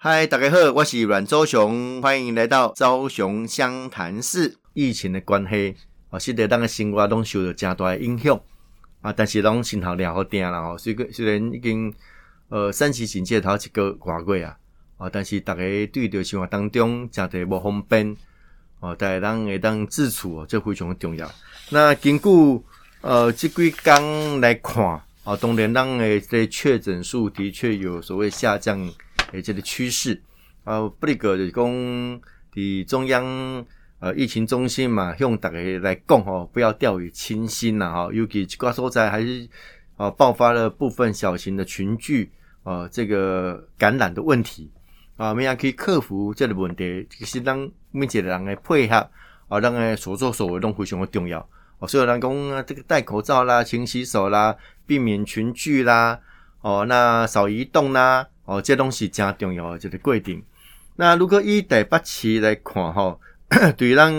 嗨，大家好，我是阮周雄，欢迎来到周雄湘潭市。疫情的关系，啊，使得咱个生活拢受到真大的影响啊。但是拢心头了好定啦吼，虽虽然已经呃三级警戒头一个挂过啊，啊，但是大家对着生活当中真侪无方便哦，大家当会当自处哦，这非常重要。那根据呃这几天来看啊，当然咱的这确诊数的确有所谓下降。诶，这个趋势啊，不离个就是讲，伫中央呃疫情中心嘛，向大家来讲吼，不要掉以轻心呐哈。尤其这个所在还是啊爆发了部分小型的群聚啊，这个感染的问题啊，我们也可以克服这个问题。其实当每一个人的配合啊，让个所作所为都非常的重要。哦，所有人讲啊，这个戴口罩啦，勤洗手啦，避免群聚啦，哦，那少移动啦。哦，这东西真重要，这个规定。那如果以第八期来看，哈，对让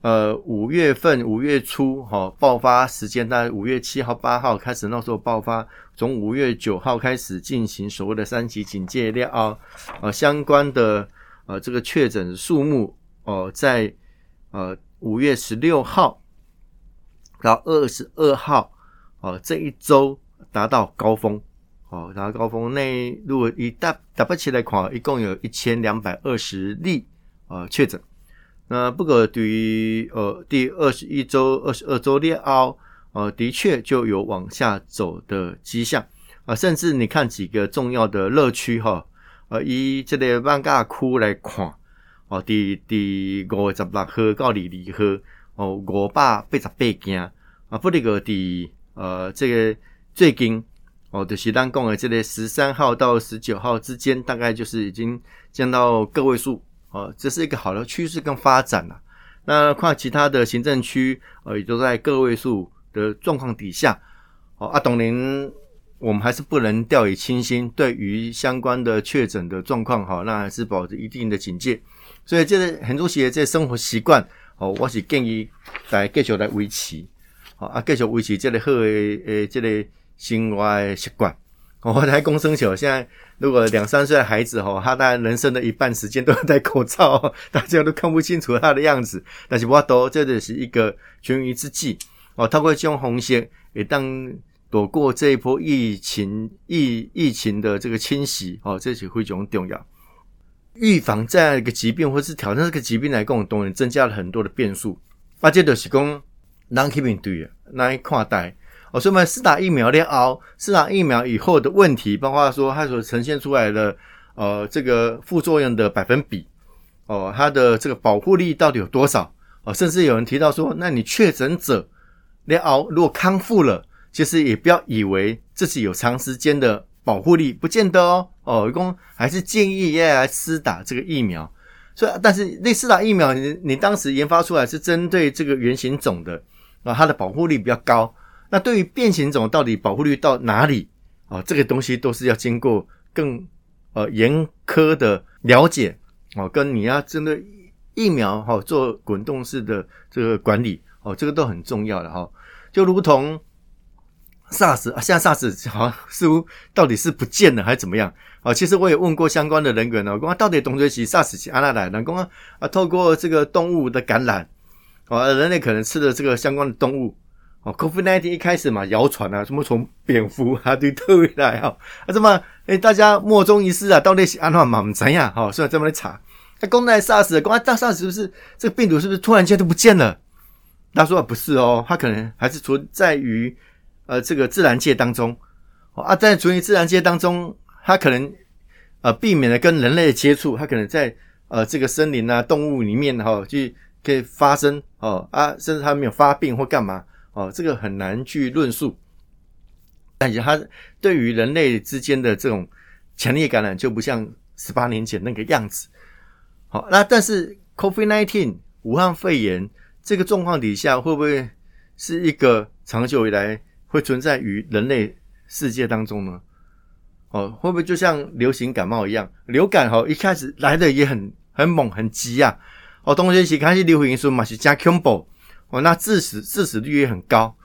呃五月份五月初哈爆发时间，大概五月七号八号开始那时候爆发，从五月九号开始进行所谓的三级警戒了啊，相关的呃这个确诊数目哦，在呃五月十六号到二十二号哦这一周达到高峰。哦，然后高峰那如果以大打不起来看，一共有一千两百二十例呃确诊。那不过对于呃第二十一周、二十二周列奥，呃的确就有往下走的迹象啊。甚至你看几个重要的乐区哈，呃以这个万家区来看，哦第第五十六号到二十二号，哦五百八十八件啊，不那个第呃这个最近。哦，的是单共的这类十三号到十九号之间，大概就是已经降到个位数哦，这是一个好的趋势跟发展了。那跨其他的行政区，呃，也都在个位数的状况底下。哦，阿董林，我们还是不能掉以轻心，对于相关的确诊的状况，哈，那还是保持一定的警戒。所以，这个很多些这生活习惯，哦，我是建议来继续来维持，好啊，继续维持这个好的诶，这个。生活习惯，我在公生球。现在如果两三岁的孩子哈，他大概人生的一半时间都要戴口罩，大家都看不清楚他的样子。但是我都这只是一个权宜之计哦。透过这种红线，也当躲过这一波疫情疫疫情的这个侵袭哦，这是非常重要。预防这样一个疾病，或是挑战这个疾病来跟我们动员，增加了很多的变数。啊，这就是讲难去面对啊，难看待。我说嘛，四打疫苗连熬，四打疫苗以后的问题，包括说它所呈现出来的呃这个副作用的百分比，哦，它的这个保护力到底有多少？哦，甚至有人提到说，那你确诊者连熬如果康复了，其实也不要以为自己有长时间的保护力，不见得哦。哦，一共还是建议要来施打这个疫苗。所以，但是那四打疫苗，你你当时研发出来是针对这个原型种的啊，它的保护力比较高。那对于变形种到底保护率到哪里啊？这个东西都是要经过更呃严苛的了解哦，跟你要针对疫苗哈做滚动式的这个管理哦，这个都很重要的哈。就如同 SARS 啊，现在 SARS 好像似乎到底是不见了还是怎么样啊？其实我也问过相关的人员呢，我讲到底东西是 SARS 是安拉来？人讲啊，透过这个动物的感染哦，人类可能吃的这个相关的动物。哦，COVID-19 一开始嘛，谣传啊，什么从蝙蝠啊对特回来哈，啊这么哎，大家莫衷一是啊，到底是安怎嘛唔知呀，哈，所以这么来查，那公奈 SARS，公奈大 SARS 是不是这个病毒是不是突然间都不见了？他说不是哦，它可能还是存在于呃这个自然界当中，哦啊，在存于自然界当中，它可能呃避免了跟人类的接触，它可能在呃这个森林啊动物里面哈就可以发生哦啊，甚至它没有发病或干嘛。哦，这个很难去论述，但是它对于人类之间的这种强烈感染就不像十八年前那个样子。好，那但是 COVID-19 武汉肺炎这个状况底下，会不会是一个长久以来会存在于人类世界当中呢？哦，会不会就像流行感冒一样，流感哈一开始来的也很很猛很急啊？哦，东西起开始流行说嘛是加 combo。那致死致死率也很高，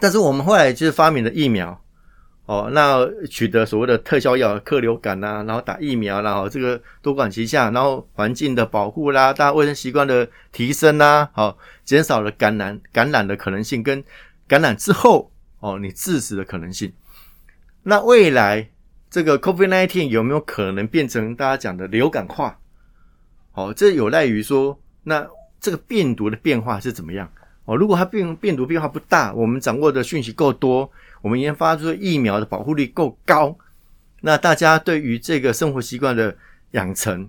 但是我们后来就是发明了疫苗，哦，那取得所谓的特效药、克流感呐，然后打疫苗，然后这个多管齐下，然后环境的保护啦，大家卫生习惯的提升啦，好，减少了感染感染的可能性，跟感染之后哦你致死的可能性。那未来这个 COVID-19 有没有可能变成大家讲的流感化？好，这有赖于说，那这个病毒的变化是怎么样？哦，如果它病病毒变化不大，我们掌握的讯息够多。我们研发出疫苗的保护力够高，那大家对于这个生活习惯的养成，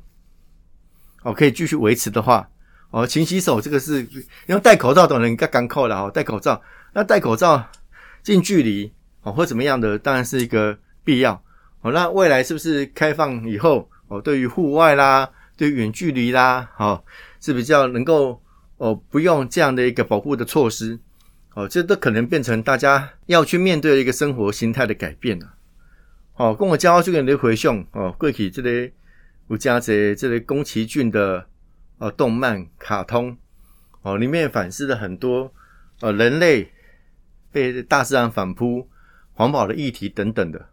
哦，可以继续维持的话，哦，勤洗手，这个是因为戴口罩等人该干扣了哦，戴口罩，那戴口罩近距离哦或怎么样的，当然是一个必要哦。那未来是不是开放以后哦，对于户外啦，对远距离啦，哦，是比较能够哦不用这样的一个保护的措施。哦，这都可能变成大家要去面对的一个生活形态的改变了。哦，跟我交这个的回想哦，过去这里有加这这里宫崎骏的呃动漫卡通哦，里面反思了很多呃人类被大自然反扑、环保的议题等等的。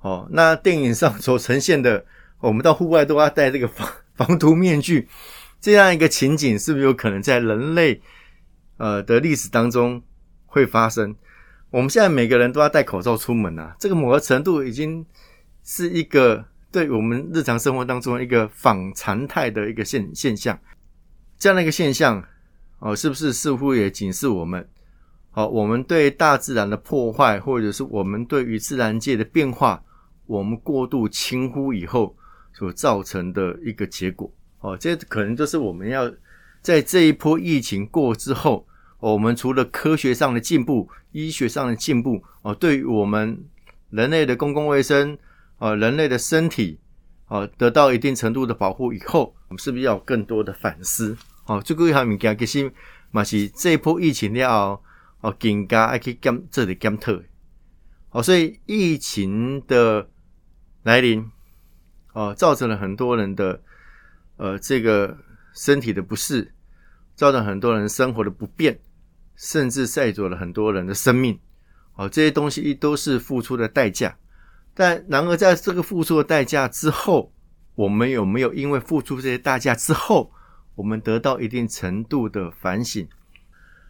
哦，那电影上所呈现的，我们到户外都要戴这个防 防毒面具，这样一个情景，是不是有可能在人类？呃的历史当中会发生，我们现在每个人都要戴口罩出门啊，这个某个程度已经是一个对我们日常生活当中一个反常态的一个现现象。这样的一个现象，哦，是不是似乎也警示我们，好，我们对大自然的破坏，或者是我们对于自然界的变化，我们过度轻忽以后所造成的一个结果，哦，这可能就是我们要。在这一波疫情过之后，我们除了科学上的进步、医学上的进步，哦，对于我们人类的公共卫生，啊，人类的身体，啊，得到一定程度的保护以后，我们是不是要有更多的反思？哦，这个一项物件其实嘛是这一波疫情了，哦，更加爱去检这里检测，哦，所以疫情的来临，哦，造成了很多人的呃这个身体的不适。造成很多人生活的不便，甚至塞走了很多人的生命。哦，这些东西都是付出的代价。但然而，在这个付出的代价之后，我们有没有因为付出这些代价之后，我们得到一定程度的反省？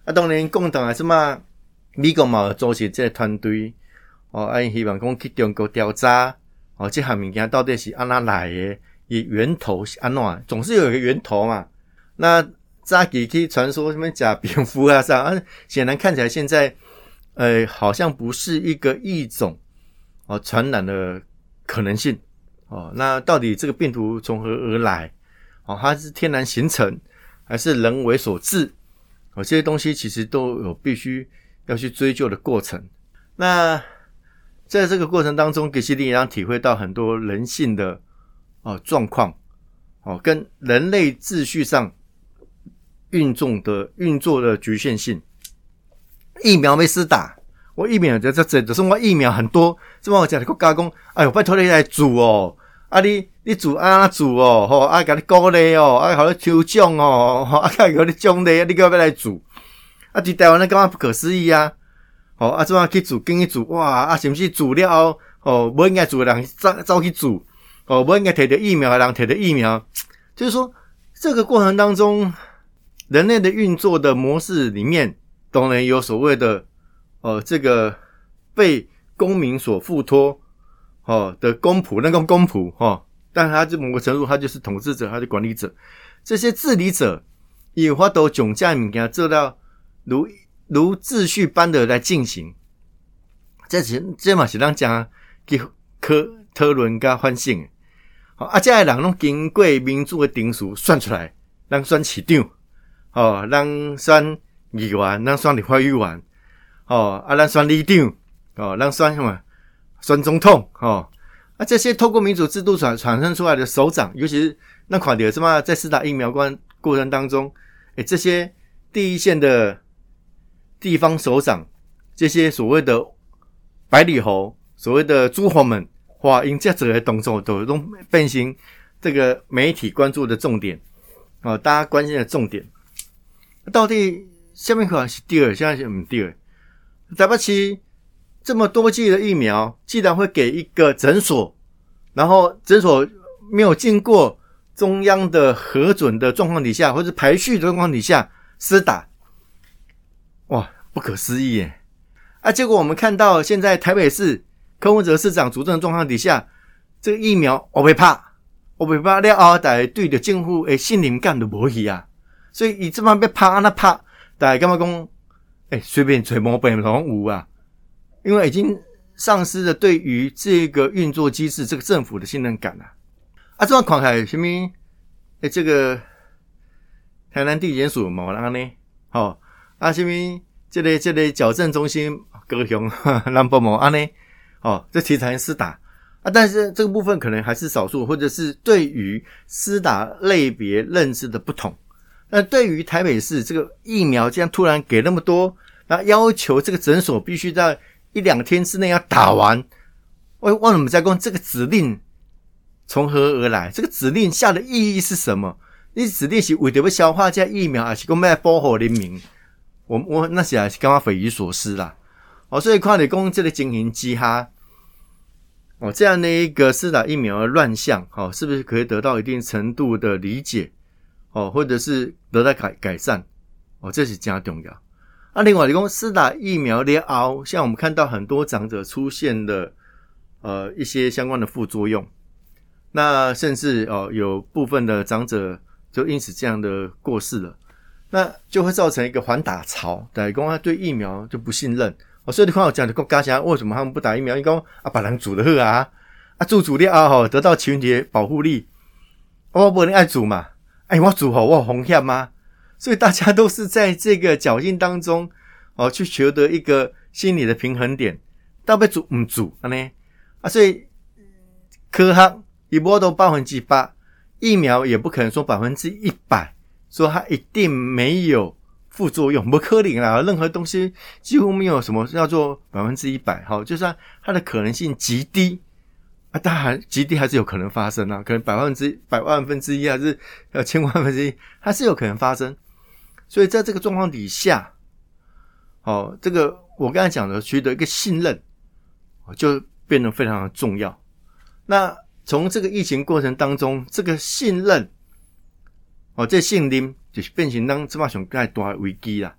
啊，当然，共党还是嘛，美国嘛组织这团队，哦，啊，希望讲去中国调查，哦，这项物件到底是安哪来的？以源头是安怎？总是有一个源头嘛。那扎给可以传说什么假蝙蝠啊啥啊，显然看起来现在，呃，好像不是一个异种哦传染的可能性哦。那到底这个病毒从何而来？哦，它是天然形成还是人为所致？哦，这些东西其实都有必须要去追究的过程。那在这个过程当中，给西利让体会到很多人性的哦状况哦，跟人类秩序上。运作的运作的局限性，疫苗没施打，我疫苗在这这就是我疫苗很多，这么我讲的国家工，哎呦，拜托你来煮哦，啊你你做啊煮哦，吼啊，给你鼓励哦，啊，好你抽奖哦，啊，给你奖励，你要不要来煮？啊，伫台湾那干嘛不可思议啊？哦，啊，怎么去做？跟去做哇？啊，是不是做了哦？不应该做的人早早去做哦，不应该摕着疫苗的人摕着疫苗，就是说这个过程当中。人类的运作的模式里面，当然有所谓的，呃，这个被公民所付托，哦的公仆，那个公仆，哈，但他这某个程度，他就是统治者，他是管理者，这些治理者也法都总价物件做到如如秩序般的来进行，这是这嘛是咱讲给科特伦加反省，好，啊，这些人拢经过民主的定数算出来，让算市长。哦，咱选议员，咱选立法议员，哦，啊，咱选里长，哦，咱选什么？选总统，哦，啊，这些透过民主制度产产生出来的首长，尤其是那款的什么，在施打疫苗关过程当中，诶，这些第一线的地方首长，这些所谓的百里侯，所谓的诸侯们，哇，因这样的动作都都变成这个媒体关注的重点，哦，大家关心的重点。到底下面可能是第二，现在是唔对。台北市这么多剂的疫苗，既然会给一个诊所，然后诊所没有经过中央的核准的状况底下，或者排序的状况底下施打，哇，不可思议耶！啊，结果我们看到现在台北市柯文哲市长主政的状况底下，这个疫苗我会怕，我会怕了后，大家对着政府诶信任感都无去啊，所以伊这么被怕，那怕，大家干嘛讲？诶随便揣毛病拢有啊！因为已经丧失了对于这个运作机制、这个政府的信任感了。啊，这款狂海什么？哎，这个台南地检署毛安呢？好，啊，什么？这类这类矫正中心高雄兰博毛安呢？哦，这题材施打啊，但是这个部分可能还是少数，或者是对于施打类别认知的不同。那对于台北市这个疫苗，这样突然给那么多，那要求这个诊所必须在。一两天之内要打完，我问我们在讲这个指令从何而来？这个指令下的意义是什么？你指令是为了要消化这疫苗，还是讲要保护人民？我我那时还是感觉匪夷所思啦。哦，所以看你讲这个经营机哈，哦，这样的一个施打疫苗的乱象，哦，是不是可以得到一定程度的理解？哦，或者是得到改改善？哦，这是加重要。那另外，你讲施打疫苗的熬，像我们看到很多长者出现的呃一些相关的副作用，那甚至哦有部分的长者就因此这样的过世了，那就会造成一个反打潮，对，公他对疫苗就不信任。哦，所以你看我讲的国家为什么他们不打疫苗？因为啊把人煮的喝啊，啊煮煮了啊吼得到群体保护力，我不能爱煮嘛，哎我煮好我红险吗？所以大家都是在这个侥幸当中哦，去求得一个心理的平衡点。到被煮唔煮呢？啊，所以科学一波都百分之八，疫苗也不可能说百分之一百，说它一定没有副作用，不可能啊！任何东西几乎没有什么叫做百分之一百，哈，就算它的可能性极低啊，当然极低还是有可能发生啊，可能百分之百万分之一还是呃千万分之一，它是有可能发生。所以在这个状况底下，哦，这个我刚才讲的取得一个信任，就变得非常的重要。那从这个疫情过程当中，这个信任，哦，这信任就是变成咱这马上盖大危机啦。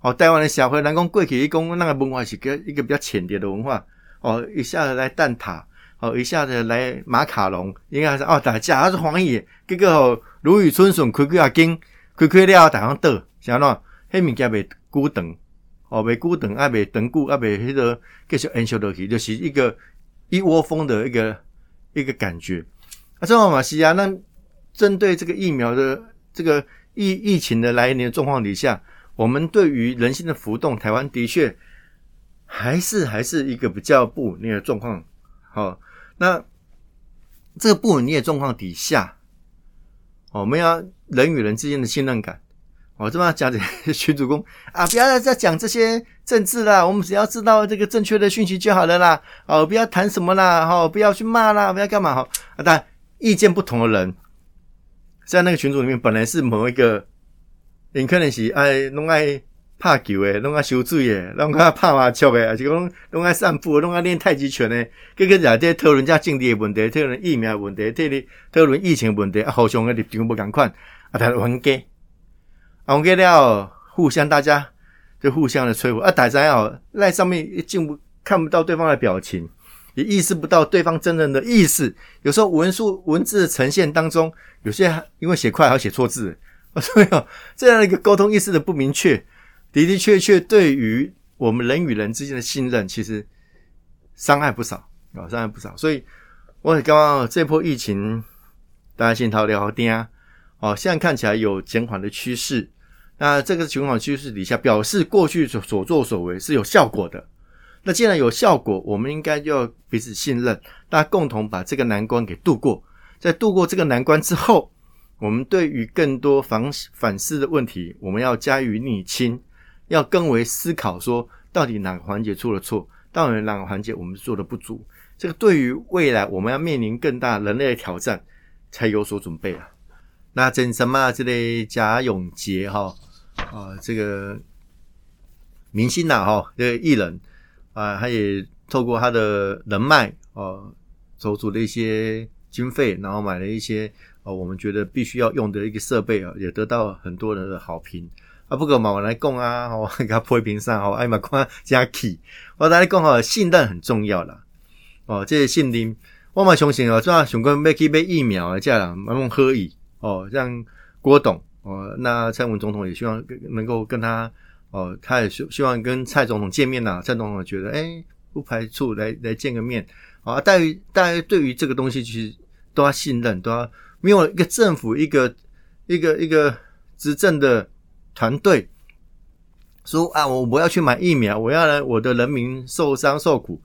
哦，台湾的社会，人讲过去一讲那个文化是个一个比较浅碟的文化，哦，一下子来蛋挞，哦，一下子来马卡龙，应该是哦，大家还是欢喜，结果哦，如雨春笋，开开啊经，开开了大家倒。啥喏？迄物件袂久长，哦，袂久长，啊，袂长久，啊，袂迄个继续延续落去，就是一个一窝蜂的一个一个感觉。啊，正好嘛是啊，那针对这个疫苗的这个疫疫情的来临的状况底下，我们对于人心的浮动，台湾的确还是还是一个比较不稳定的状况。好，那这个不稳定的状况底下，我们要人与人之间的信任感。我这么讲，这群主公啊，不要再讲这些政治啦，我们只要知道这个正确的讯息就好了啦。哦，不要谈什么啦，哈，不要去骂啦，不要干嘛哈。啊，但意见不同的人，在那个群组里面，本来是某一个，人可能是爱弄爱拍球诶，弄爱修水诶，弄爱拍麻将诶，还是讲弄爱散步，弄爱练太极拳诶，各个在在讨论家政治问题，讨论疫苗问题，讨论讨论疫情问题，啊，互相诶立场不共款，啊，但还给。我给了，互相大家就互相的吹捧啊！大家哦，赖上面一进不看不到对方的表情，也意识不到对方真正的意思。有时候文书文字呈现当中，有些因为写快而写错字，所以，这样的一个沟通意识的不明确，的的确确对于我们人与人之间的信任，其实伤害不少啊，伤害不少。所以我很刚刚这波疫情，大家先逃聊天啊，哦，现在看起来有减缓的趋势。那这个情况趋势底下，表示过去所所作所为是有效果的。那既然有效果，我们应该就要彼此信任，大家共同把这个难关给度过。在度过这个难关之后，我们对于更多反反思的问题，我们要加以理清，要更为思考，说到底哪个环节出了错，到底哪个环节我们做的不足。这个对于未来我们要面临更大人类的挑战，才有所准备啊。那真什么这类贾永杰哈？啊，这个明星呐，哈，这个艺人，啊，他也透过他的人脉哦，筹组了一些经费，然后买了一些哦，我们觉得必须要用的一个设备啊，也得到很多人的好评啊。不过嘛，我来讲啊，我给 他泼一瓶上哦，哎嘛，看加 key，我大家讲哦，信任很重要啦。哦，这些信任，我嘛相信哦，主要想讲要去买疫苗啊这样慢慢喝以哦，像郭董哦，那蔡文总统也希望能够跟他。哦，他也希希望跟蔡总统见面呐。蔡总统觉得，哎，不排除来来见个面。啊，大于大家对于这个东西，其实都要信任，都要没有一个政府，一个一个一个执政的团队说啊，我我要去买疫苗，我要来我的人民受伤受苦，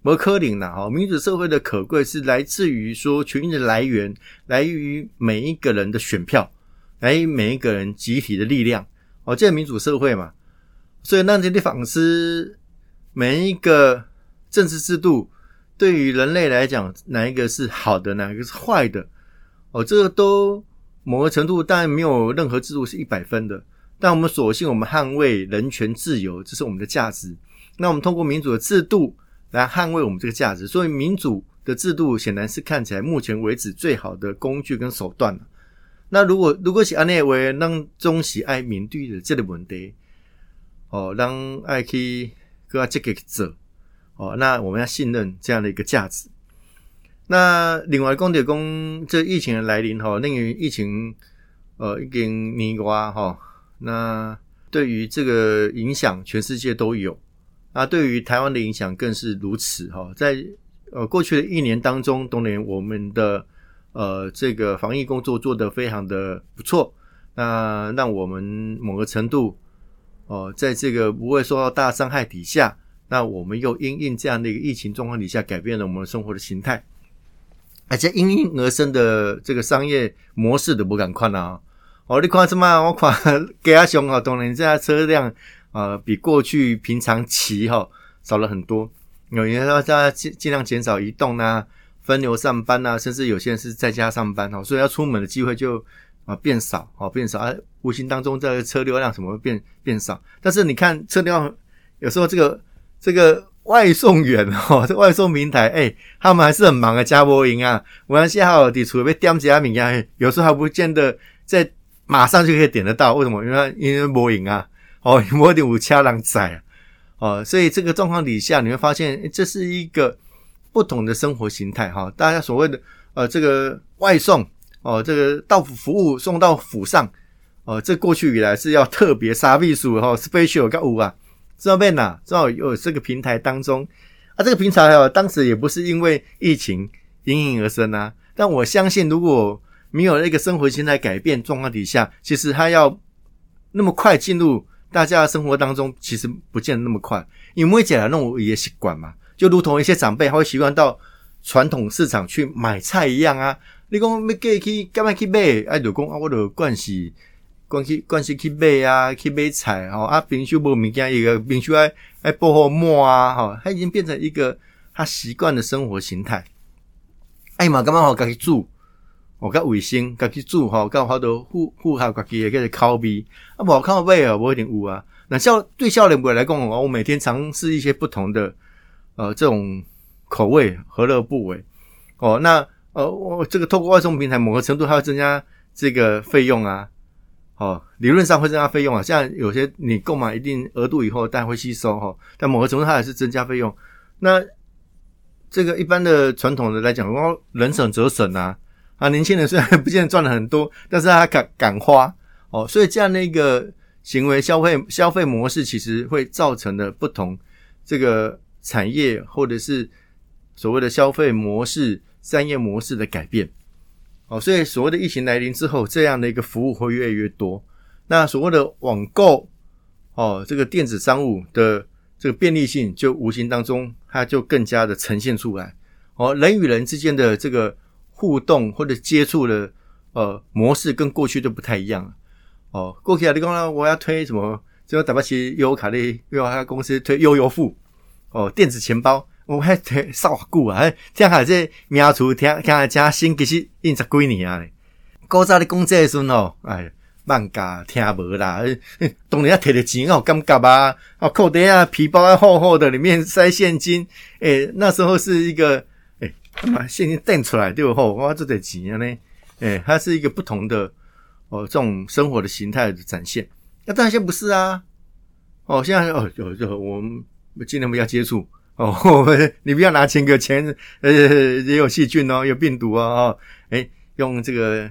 摩柯林呐。哈，民主社会的可贵是来自于说权力的来源，来于每一个人的选票，来于每一个人集体的力量。哦，这民主社会嘛。所以，那这些反思每一个政治制度对于人类来讲，哪一个是好的，哪一个是坏的？哦，这个都某个程度，当然没有任何制度是一百分的。但我们索性，我们捍卫人权自由，这是我们的价值。那我们通过民主的制度来捍卫我们这个价值。所以，民主的制度显然是看起来目前为止最好的工具跟手段。那如果如果是安内为让中喜爱民对的这个问题。哦，让爱去跟他这个者哦，那我们要信任这样的一个价值。那另外，工铁工这疫情的来临哈，令于疫情呃已经年瓜哈，那对于这个影响，全世界都有。那对于台湾的影响更是如此哈。在呃过去的一年当中，当年我们的呃这个防疫工作做得非常的不错，那让我们某个程度。哦，在这个不会受到大伤害底下，那我们又因应这样的一个疫情状况底下，改变了我们生活的形态，而且因应而生的这个商业模式都不敢看啊！哦，你看什么？我看给阿雄啊，当然这样车辆啊，比过去平常骑哈少了很多，有人说大家尽尽量减少移动啊，分流上班啊，甚至有些人是在家上班哦，所以要出门的机会就。啊，变少，哦，变少，啊，无形当中这个车流量什么会变变少？但是你看车流量，有时候这个这个外送员哦，这外送平台，哎，他们还是很忙的，加波音啊，我看现在有的除非点几下名啊，有时候还不见得在马上就可以点得到，为什么？因为因为波音啊，哦，波点五掐两载，哦，所以这个状况底下，你会发现这是一个不同的生活形态哈。大家所谓的呃这个外送。哦，这个到府服务送到府上，哦，这过去以来是要特别杀秘书哈，special 个五啊，知道没呐？知道有这个平台当中啊，这个平台哦，当时也不是因为疫情应运而生啊，但我相信，如果没有那个生活形态改变状况底下，其实它要那么快进入大家的生活当中，其实不见得那么快，因为讲那种也习惯嘛，就如同一些长辈他会习惯到传统市场去买菜一样啊。你讲要过去干嘛去买？啊，就讲啊，我就惯是惯去惯是去买啊，去买菜吼啊，冰箱无物件，一个冰箱爱爱薄荷膜啊，吼，他已经变成一个他习惯的生活形态。哎嘛，干嘛好家己煮？我较卫生，家己煮吼，较好多符符合家己的个口味。啊，无靠买啊，无一定有啊。那少对少年辈来讲，我每天尝试一些不同的呃这种口味，何乐不为？哦，那。呃，我这个透过外送平台，某个程度它会增加这个费用啊，哦，理论上会增加费用啊。像有些你购买一定额度以后，但会吸收哈，但某个程度它也是增加费用。那这个一般的传统的来讲，哦，能省则省啊，啊，年轻人虽然 不见赚了很多，但是他敢敢花哦，所以这样的一个行为消费消费模式，其实会造成的不同这个产业或者是所谓的消费模式。商业模式的改变，哦，所以所谓的疫情来临之后，这样的一个服务会越来越多。那所谓的网购，哦，这个电子商务的这个便利性，就无形当中它就更加的呈现出来。哦，人与人之间的这个互动或者接触的呃模式，跟过去都不太一样了。哦，过去啊，你讲我要推什么？就打不起悠游卡的悠游公司推悠游付，哦，电子钱包。我还听少久啊！听下这名厨听听下加薪，其实应十几年啊！古早的讲这时候，哎，慢噶听无啦，当然要摕着钱哦，感觉啊，哦，口袋啊，皮包啊厚厚的，里面塞现金，诶，那时候是一个，诶，把现金垫出来对不？吼，哇，这得钱呢，诶，它是一个不同的哦，这种生活的形态的展现。那当然现在不是啊，哦，现在哦，有有我们尽量不要接触哦，你不要拿钱给钱，呃，也有细菌哦，有病毒啊，哦，诶，用这个。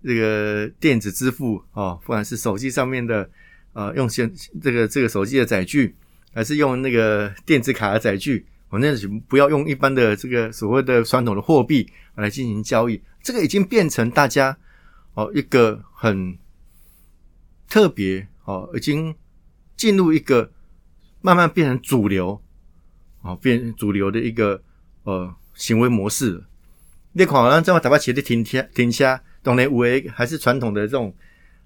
这个电子支付哦，不管是手机上面的，呃，用现这个这个手机的载具，还是用那个电子卡的载具，我那不要用一般的这个所谓的传统的货币来进行交易，这个已经变成大家哦一个很特别哦，已经进入一个慢慢变成主流变主流的一个呃行为模式。你看，咱这么大把钱的停车停车。懂嘞，五 A 还是传统的这种，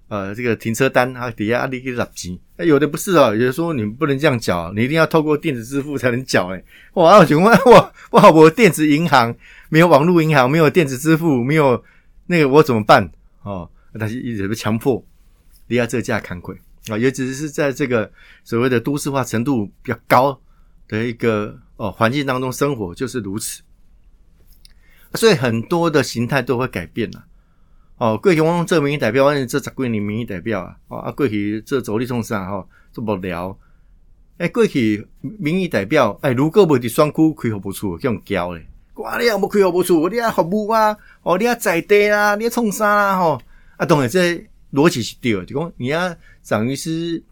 呃，这个停车单啊，底下阿里给纳钱。那有的不是哦，有的说你不能这样缴，你一定要透过电子支付才能缴。哎，哇，我请问，哇哇，我电子银行没有网络银行，没有电子支付，没有那个我怎么办？哦，但是一直被强迫，离下这价看亏啊，也只是在这个所谓的都市化程度比较高的一个哦环境当中生活，就是如此。所以很多的形态都会改变了。哦，过去我用这民意代表，我这十几年民意代表啊，哦啊，过去这走力冲啥吼，做无聊。诶，过去民意代表，诶，如果无伫选区开服务处，叫人交咧。哇，你也无开服务处，你啊服务啊，哦，你啊在地啊，你创啥啦吼？啊，当然这逻辑是对的，就讲你要长于师，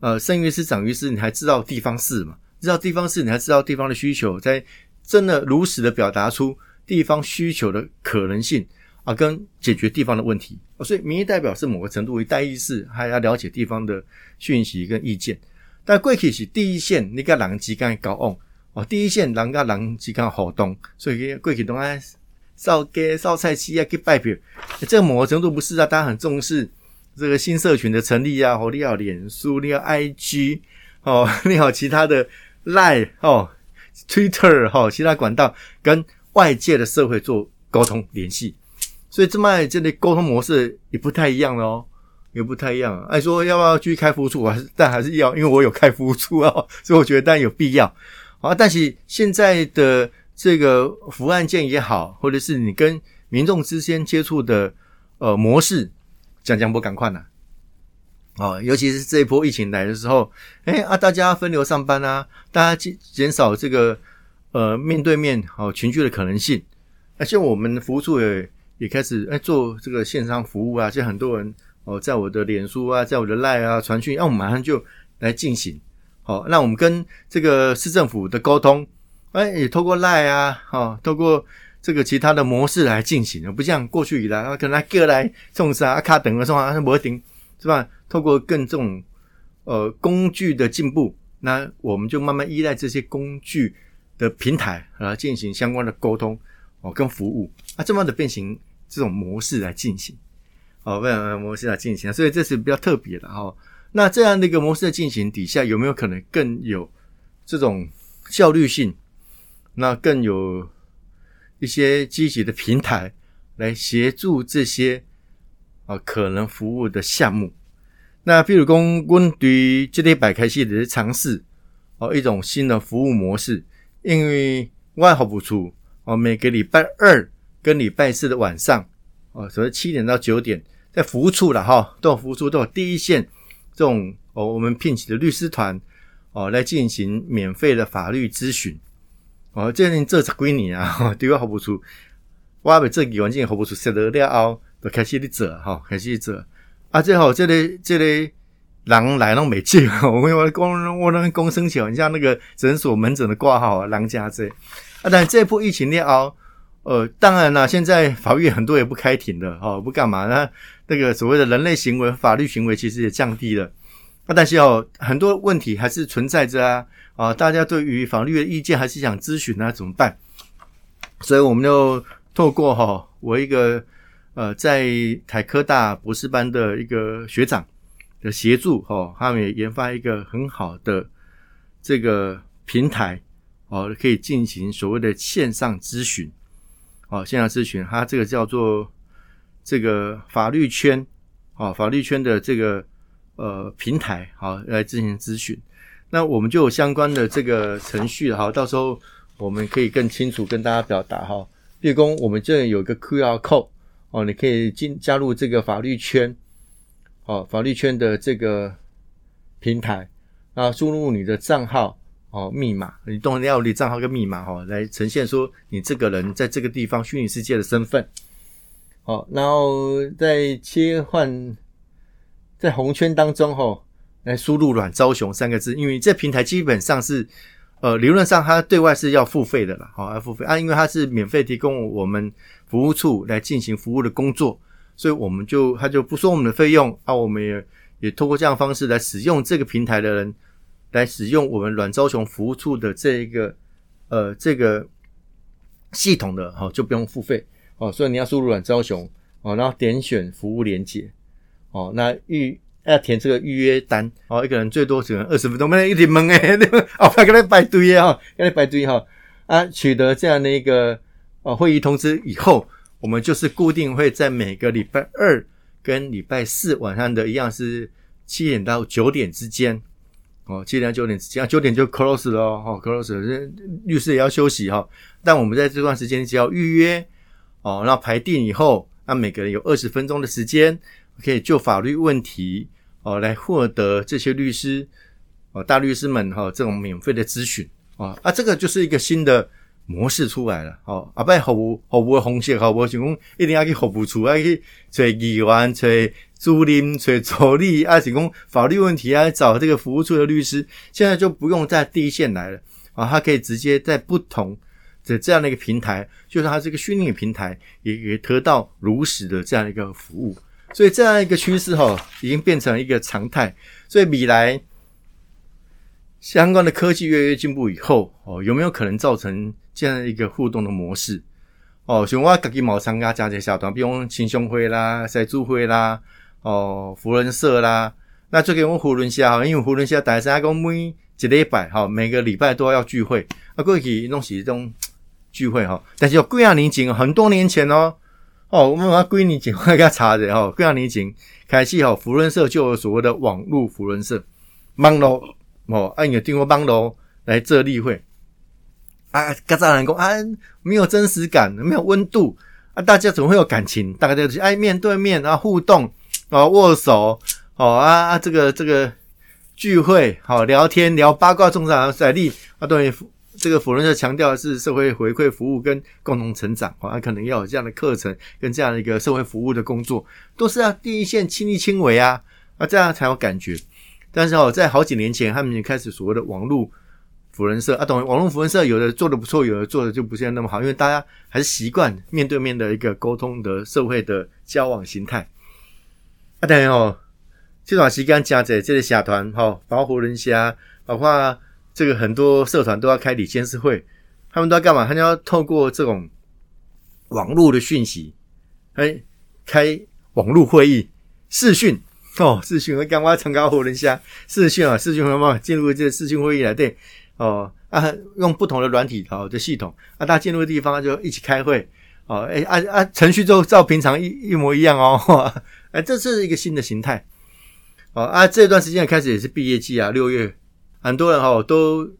呃，生于师，长于师，你还知道地方事嘛？知道地方事，你还知道地方的需求，在真的如实的表达出地方需求的可能性。啊，跟解决地方的问题，所以民意代表是某个程度为代议士，还要了解地方的讯息跟意见。但贵体是第一线，你跟人之间交往哦，第一线人跟人之间互动，所以贵体东爱烧鸡、烧菜鸡啊，去拜表。这个某个程度不是啊，大家很重视这个新社群的成立啊，或你要脸书，你要 IG 哦，你好其他的 Line 哦，Twitter 哈，其他管道跟外界的社会做沟通联系。所以这卖这里沟通模式也不太一样哦，也不太一样。哎，说要不要继续开服务处？还是但还是要，因为我有开服务处啊，所以我觉得当然有必要。啊，但是现在的这个服务案件也好，或者是你跟民众之间接触的呃模式，讲讲不赶快呢？哦，尤其是这一波疫情来的时候，哎啊，大家分流上班啊，大家减减少这个呃面对面好群聚的可能性，而且我们服务处也。也开始哎做这个线上服务啊，现在很多人哦，在我的脸书啊，在我的 Line 啊传讯，那我们马上就来进行。好，那我们跟这个市政府的沟通，哎，也透过 Line 啊，哦，透过这个其他的模式来进行，不像过去以来啊，可能过来送啥卡等啊送啊，不一定是吧？透过更这种呃工具的进步，那我们就慢慢依赖这些工具的平台来进行相关的沟通哦，跟服务。啊，这么的变形这种模式来进行，哦，变样模式来进行，所以这是比较特别的哈。那这样的一个模式的进行底下，有没有可能更有这种效率性？那更有一些积极的平台来协助这些啊可能服务的项目？那譬如讲，我对这类摆开系的尝试哦，一种新的服务模式，因为外服务处哦，每个礼拜二。跟礼拜四的晚上，哦，所谓七点到九点，在服务处了哈，都有服务处，都有第一线这种哦，我们聘请的律师团哦，来进行免费的法律咨询哦。最近这十几年啊，对我服务处，我被这几环境服务处设得了后，就开始咧做哈，开始做啊。最后这里这里人来拢没进，我跟我讲，我那个公生起像那个诊所门诊的挂号，人家这啊，但这波疫情了后。呃，当然啦，现在法律很多也不开庭的，哦，不干嘛？那那个所谓的人类行为、法律行为其实也降低了。啊，但是哦，很多问题还是存在着啊，啊，大家对于法律的意见还是想咨询啊，怎么办？所以我们就透过哈，我一个呃，在台科大博士班的一个学长的协助，哈，他们也研发一个很好的这个平台，哦，可以进行所谓的线上咨询。哦，线上咨询，它这个叫做这个法律圈啊法律圈的这个呃平台，好来进行咨询。那我们就有相关的这个程序，好，到时候我们可以更清楚跟大家表达哈。例如，我们这有个 QR code 哦，你可以进加入这个法律圈，哦，法律圈的这个平台啊，输入你的账号哦，密码，你动要你账号跟密码哦，来呈现说你这个人在这个地方虚拟世界的身份。好，然后再切换在红圈当中哦。来输入“阮昭雄”三个字，因为这平台基本上是，呃，理论上它对外是要付费的了，好，要付费啊，因为它是免费提供我们服务处来进行服务的工作，所以我们就他就不收我们的费用啊，我们也也通过这样方式来使用这个平台的人，来使用我们阮昭雄服务处的这一个呃这个系统的，好，就不用付费哦，所以你要输入“阮昭雄”哦，然后点选服务连接哦，那预。要填这个预约单哦，一个人最多只能二十分钟，不能一直懵哎，哦，还给他排队哈，给他排队哈啊！取得这样的一个哦会议通知以后，我们就是固定会在每个礼拜二跟礼拜四晚上的一样是七点到九点之间哦，七点到九点之间，九点就 close 了哦，close，律师也要休息哈。但我们在这段时间只要预约哦，然后排定以后，那每个人有二十分钟的时间可以就法律问题。哦，来获得这些律师哦，大律师们哈，这种免费的咨询啊啊，这个就是一个新的模式出来了。哦，啊，不服务服务的红线，服务想讲一定要去服务处，要去找议员、找租赁、找助理，啊，是讲法律问题啊，找这个服务处的律师，现在就不用在第一线来了啊，他可以直接在不同的这样的一个平台，就是他这个虚拟平台，也也得到如实的这样一个服务。所以这样一个趋势哈，已经变成一个常态。所以米来相关的科技越越进步以后哦，有没有可能造成这样一个互动的模式？哦，像我自己毛参加加些小团，比如青雄会啦、赛猪会啦、哦福伦社啦。那最近我福伦社哈，因为福伦社大家讲每一礼拜哈，每个礼拜都要聚会。啊，过去弄是这种聚会哈，但是有贵阳年前很多年前哦。哦，我们把归你警快给他查着哈，归你警开始哈，福伦社就有所谓的网络福伦社，网络哦，按你订过网络来这例会啊，各家人讲啊，没有真实感，没有温度啊，大家总会有感情，大家就是哎面对面啊互动啊握手哦啊啊这个这个聚会好聊天聊八卦，中上在力啊对。这个辅仁社强调的是社会回馈服务跟共同成长，啊，可能要有这样的课程跟这样的一个社会服务的工作，都是要第一线亲力亲为啊，啊，这样才有感觉。但是哦，在好几年前，他们已经开始所谓的网络辅仁社啊，懂网络辅仁社有的做的不错，有的做的就不是那么好，因为大家还是习惯面对面的一个沟通的社会的交往形态。啊，当然哦，这段时间加在这个社团哈，保护人虾，包括。这个很多社团都要开理监事会，他们都要干嘛？他们要透过这种网络的讯息，哎，开网络会议、视讯哦，视讯会干嘛？参加活人虾视讯啊，视讯会嘛进入这视讯会议来对哦啊，用不同的软体好的系统啊，大家进入的地方就一起开会哦，哎啊啊，程序就照平常一一模一样哦，哎，这是一个新的形态哦啊，这段时间开始也是毕业季啊，六月。很多人哈都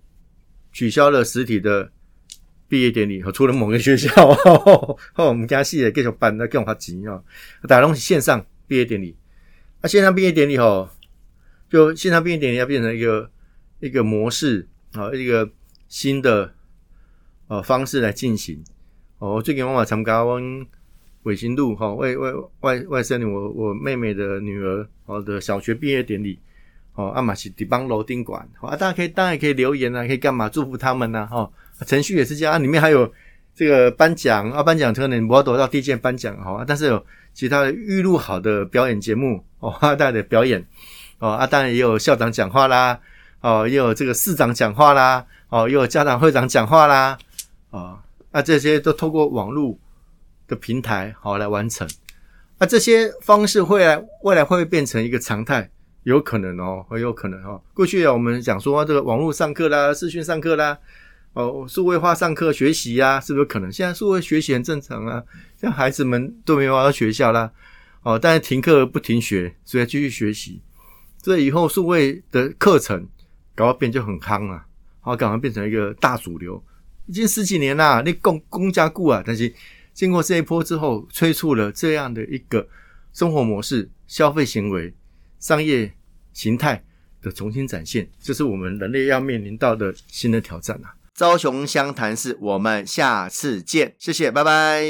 取消了实体的毕业典礼，和除了某个学校，哦，我们家系的继续办，那更花钱哦。打东西线上毕业典礼，那线上毕业典礼哈，就线上毕业典礼要变成一个一个模式啊，一个新的呃方式来进行。哦，最近我嘛参加我伟新路哈外外外外甥女，我我妹妹的女儿哦的小学毕业典礼。哦，阿玛西迪邦楼丁馆，好啊，大家可以当然可以留言啊，可以干嘛祝福他们呢？哈，程序也是这样，啊里面还有这个颁奖啊，颁奖可能不要躲到第一件颁奖，好啊，但是有其他的预录好的表演节目哦，大的表演哦，啊，当然也有校长讲话啦，哦，也有这个市长讲话啦，哦，也有家长会长讲话啦，啊，那这些都透过网络的平台好来完成，那这些方式会来未来会不会变成一个常态？有可能哦，很有可能哦。过去啊，我们讲说这个网络上课啦、视讯上课啦，哦，数位化上课学习呀，是不是可能？现在数位学习很正常啊，像孩子们都没有到学校啦，哦，但是停课不停学，所以继续学习。这以后数位的课程搞到变就很夯啊，好，赶快变成一个大主流。已经十几年啦，你供供加固啊，但是经过这一波之后，催促了这样的一个生活模式、消费行为、商业形态的重新展现，这是我们人类要面临到的新的挑战啊！朝雄湘潭市，我们下次见，谢谢，拜拜。